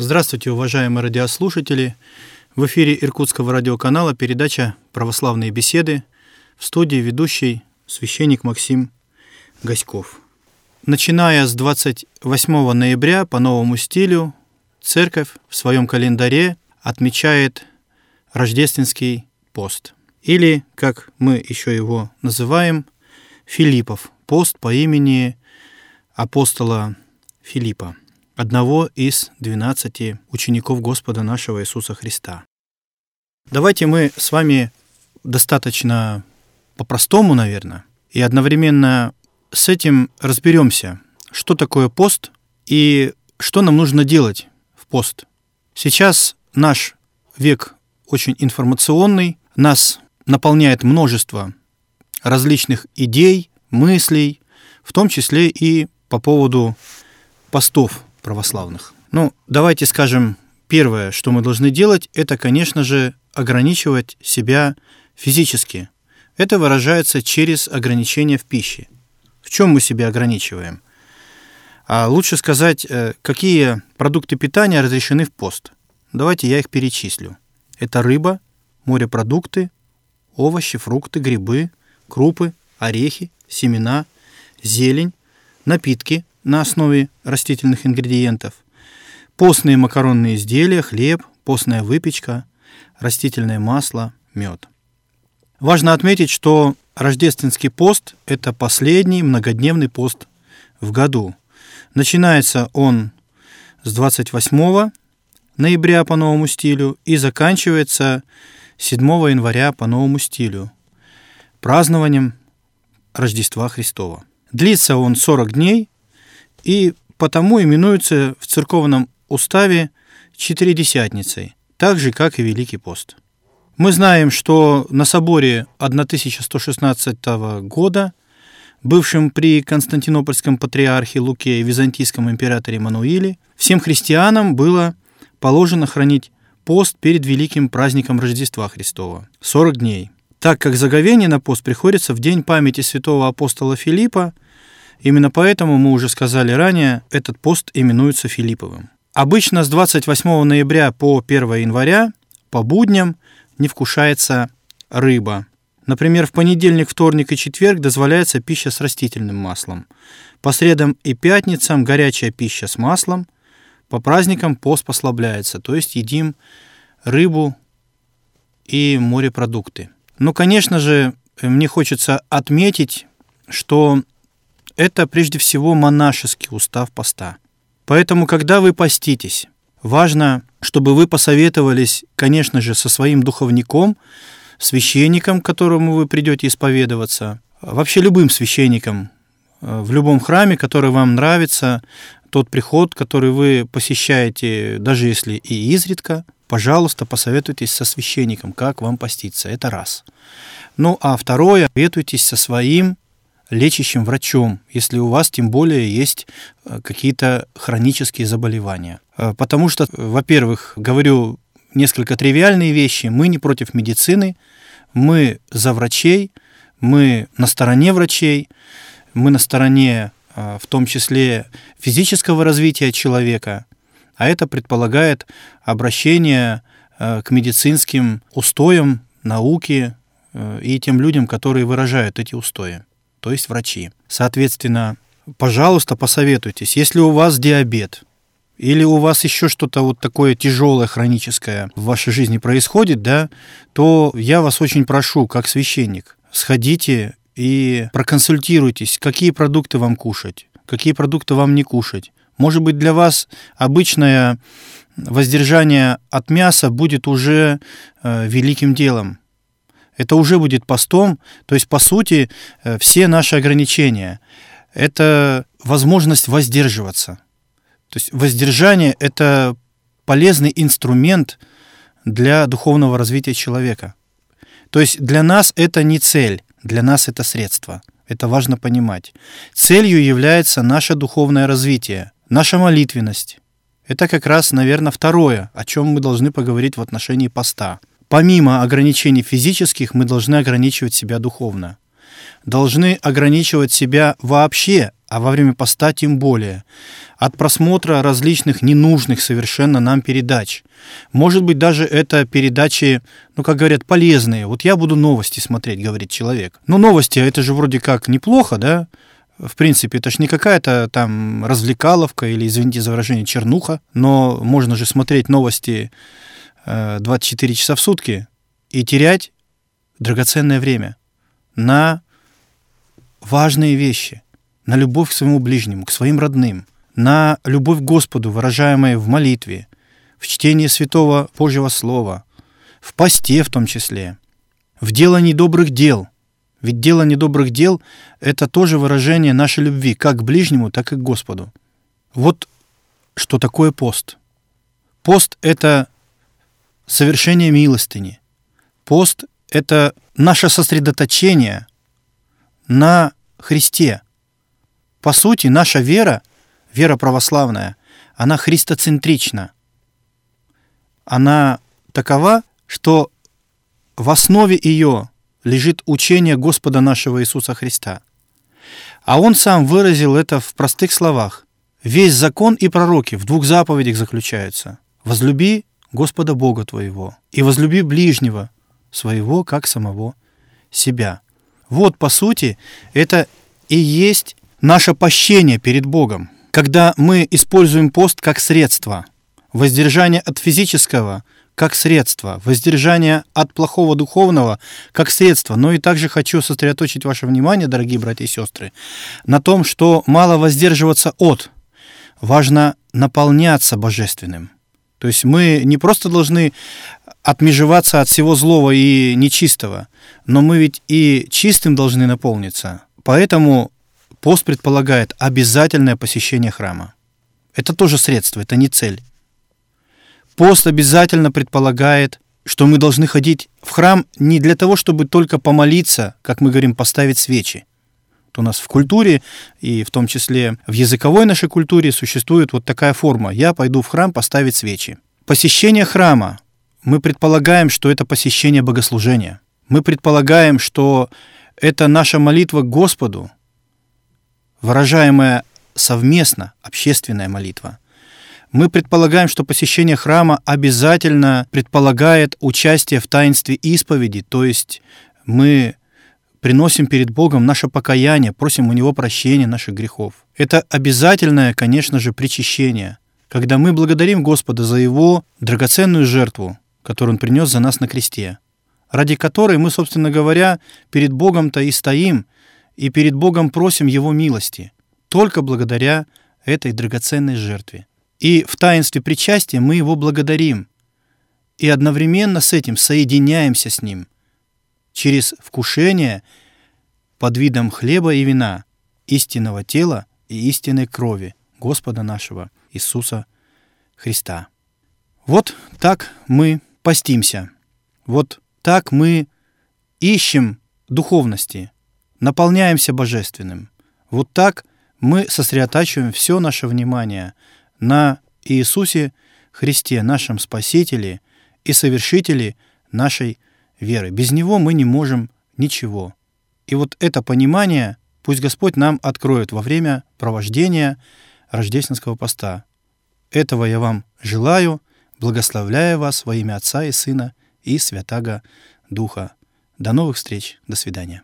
Здравствуйте, уважаемые радиослушатели. В эфире Иркутского радиоканала передача «Православные беседы» в студии ведущий священник Максим Гаськов. Начиная с 28 ноября по новому стилю церковь в своем календаре отмечает рождественский пост. Или, как мы еще его называем, Филиппов пост по имени апостола Филиппа, одного из двенадцати учеников Господа нашего Иисуса Христа. Давайте мы с вами достаточно по-простому, наверное, и одновременно с этим разберемся, что такое пост и что нам нужно делать в пост. Сейчас наш век очень информационный, нас наполняет множество различных идей, мыслей, в том числе и по поводу постов православных. Ну, давайте скажем, первое, что мы должны делать, это, конечно же, ограничивать себя физически. Это выражается через ограничение в пище. В чем мы себя ограничиваем? А лучше сказать, э, какие продукты питания разрешены в пост. Давайте я их перечислю. Это рыба, морепродукты, овощи, фрукты, грибы, крупы, орехи, семена, зелень, напитки на основе растительных ингредиентов, постные макаронные изделия, хлеб, постная выпечка, растительное масло, мед. Важно отметить, что рождественский пост – это последний многодневный пост в году. Начинается он с 28 ноября по новому стилю и заканчивается 7 января по новому стилю, празднованием Рождества Христова. Длится он 40 дней и потому именуется в церковном уставе Четыредесятницей, так же, как и Великий пост. Мы знаем, что на соборе 1116 года, бывшем при Константинопольском патриархе Луке и византийском императоре Мануиле, всем христианам было положено хранить пост перед великим праздником Рождества Христова – 40 дней – так как заговение на пост приходится в день памяти святого апостола Филиппа, именно поэтому, мы уже сказали ранее, этот пост именуется Филипповым. Обычно с 28 ноября по 1 января по будням не вкушается рыба. Например, в понедельник, вторник и четверг дозволяется пища с растительным маслом. По средам и пятницам горячая пища с маслом. По праздникам пост послабляется, то есть едим рыбу и морепродукты. Ну, конечно же, мне хочется отметить, что это прежде всего монашеский устав поста. Поэтому, когда вы поститесь, важно, чтобы вы посоветовались, конечно же, со своим духовником, священником, которому вы придете исповедоваться, вообще любым священником э, в любом храме, который вам нравится, тот приход, который вы посещаете, даже если и изредка – пожалуйста, посоветуйтесь со священником, как вам поститься. Это раз. Ну, а второе, советуйтесь со своим лечащим врачом, если у вас тем более есть э, какие-то хронические заболевания. Э, потому что, во-первых, говорю несколько тривиальные вещи, мы не против медицины, мы за врачей, мы на стороне врачей, мы на стороне э, в том числе физического развития человека, а это предполагает обращение к медицинским устоям науки и тем людям, которые выражают эти устои, то есть врачи. Соответственно, пожалуйста, посоветуйтесь, если у вас диабет, или у вас еще что-то вот такое тяжелое, хроническое в вашей жизни происходит, да, то я вас очень прошу, как священник, сходите и проконсультируйтесь, какие продукты вам кушать, какие продукты вам не кушать, может быть, для вас обычное воздержание от мяса будет уже э, великим делом. Это уже будет постом, то есть, по сути, э, все наши ограничения – это возможность воздерживаться. То есть воздержание – это полезный инструмент для духовного развития человека. То есть для нас это не цель, для нас это средство. Это важно понимать. Целью является наше духовное развитие – Наша молитвенность – это как раз, наверное, второе, о чем мы должны поговорить в отношении поста. Помимо ограничений физических, мы должны ограничивать себя духовно. Должны ограничивать себя вообще а во время поста тем более, от просмотра различных ненужных совершенно нам передач. Может быть, даже это передачи, ну, как говорят, полезные. Вот я буду новости смотреть, говорит человек. Ну, новости, это же вроде как неплохо, да? В принципе, это ж не какая-то там развлекаловка или, извините за выражение, чернуха, но можно же смотреть новости 24 э, часа в сутки и терять драгоценное время на важные вещи, на любовь к своему ближнему, к своим родным, на любовь к Господу, выражаемая в молитве, в чтении Святого Божьего Слова, в посте в том числе, в делании добрых дел – ведь дело недобрых дел — это тоже выражение нашей любви как к ближнему, так и к Господу. Вот что такое пост. Пост — это совершение милостыни. Пост — это наше сосредоточение на Христе. По сути, наша вера, вера православная, она христоцентрична. Она такова, что в основе ее лежит учение Господа нашего Иисуса Христа. А Он сам выразил это в простых словах. Весь закон и пророки в двух заповедях заключаются. «Возлюби Господа Бога твоего и возлюби ближнего своего, как самого себя». Вот, по сути, это и есть наше пощение перед Богом, когда мы используем пост как средство, воздержание от физического – как средство, воздержание от плохого духовного как средство. Но и также хочу сосредоточить ваше внимание, дорогие братья и сестры, на том, что мало воздерживаться от, важно наполняться божественным. То есть мы не просто должны отмежеваться от всего злого и нечистого, но мы ведь и чистым должны наполниться. Поэтому пост предполагает обязательное посещение храма. Это тоже средство, это не цель. Пост обязательно предполагает, что мы должны ходить в храм не для того, чтобы только помолиться, как мы говорим, поставить свечи. Вот у нас в культуре, и в том числе в языковой нашей культуре, существует вот такая форма. Я пойду в храм поставить свечи. Посещение храма. Мы предполагаем, что это посещение богослужения. Мы предполагаем, что это наша молитва к Господу, выражаемая совместно, общественная молитва – мы предполагаем, что посещение храма обязательно предполагает участие в таинстве исповеди, то есть мы приносим перед Богом наше покаяние, просим у Него прощения наших грехов. Это обязательное, конечно же, причащение, когда мы благодарим Господа за Его драгоценную жертву, которую Он принес за нас на кресте, ради которой мы, собственно говоря, перед Богом-то и стоим, и перед Богом просим Его милости, только благодаря этой драгоценной жертве. И в таинстве причастия мы Его благодарим. И одновременно с этим соединяемся с Ним через вкушение под видом хлеба и вина, истинного тела и истинной крови Господа нашего Иисуса Христа. Вот так мы постимся. Вот так мы ищем духовности, наполняемся божественным. Вот так мы сосредотачиваем все наше внимание – на Иисусе Христе, нашем Спасителе и совершителе нашей веры. Без Него мы не можем ничего. И вот это понимание пусть Господь нам откроет во время провождения рождественского поста. Этого я вам желаю, благословляя вас во имя Отца и Сына и Святаго Духа. До новых встреч. До свидания.